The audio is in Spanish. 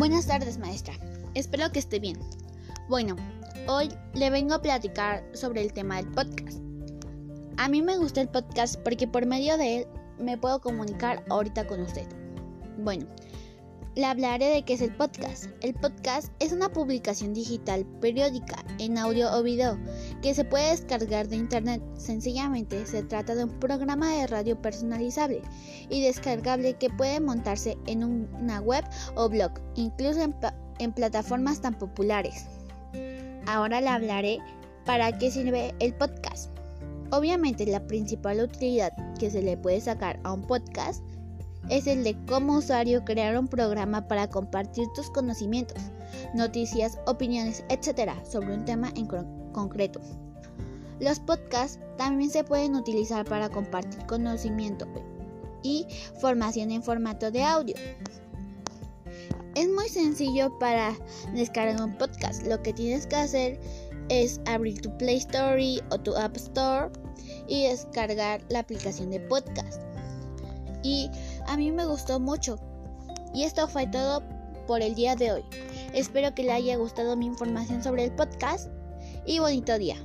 Buenas tardes, maestra. Espero que esté bien. Bueno, hoy le vengo a platicar sobre el tema del podcast. A mí me gusta el podcast porque por medio de él me puedo comunicar ahorita con usted. Bueno, le hablaré de qué es el podcast. El podcast es una publicación digital periódica en audio o video que se puede descargar de internet. Sencillamente se trata de un programa de radio personalizable y descargable que puede montarse en una web o blog, incluso en, plataformas tan populares. Ahora le hablaré para qué sirve el podcast. Obviamente la principal utilidad que se le puede sacar a un podcast es el de cómo usuario crear un programa para compartir tus conocimientos, noticias, opiniones, etc. sobre un tema en concreto. Los podcasts también se pueden utilizar para compartir conocimiento y formación en formato de audio. Es muy sencillo para descargar un podcast. Lo que tienes que hacer es abrir tu Play Store o tu App Store y descargar la aplicación de podcast y a mí me gustó mucho. Y esto fue todo por el día de hoy. Espero que le haya gustado mi información sobre el podcast y bonito día.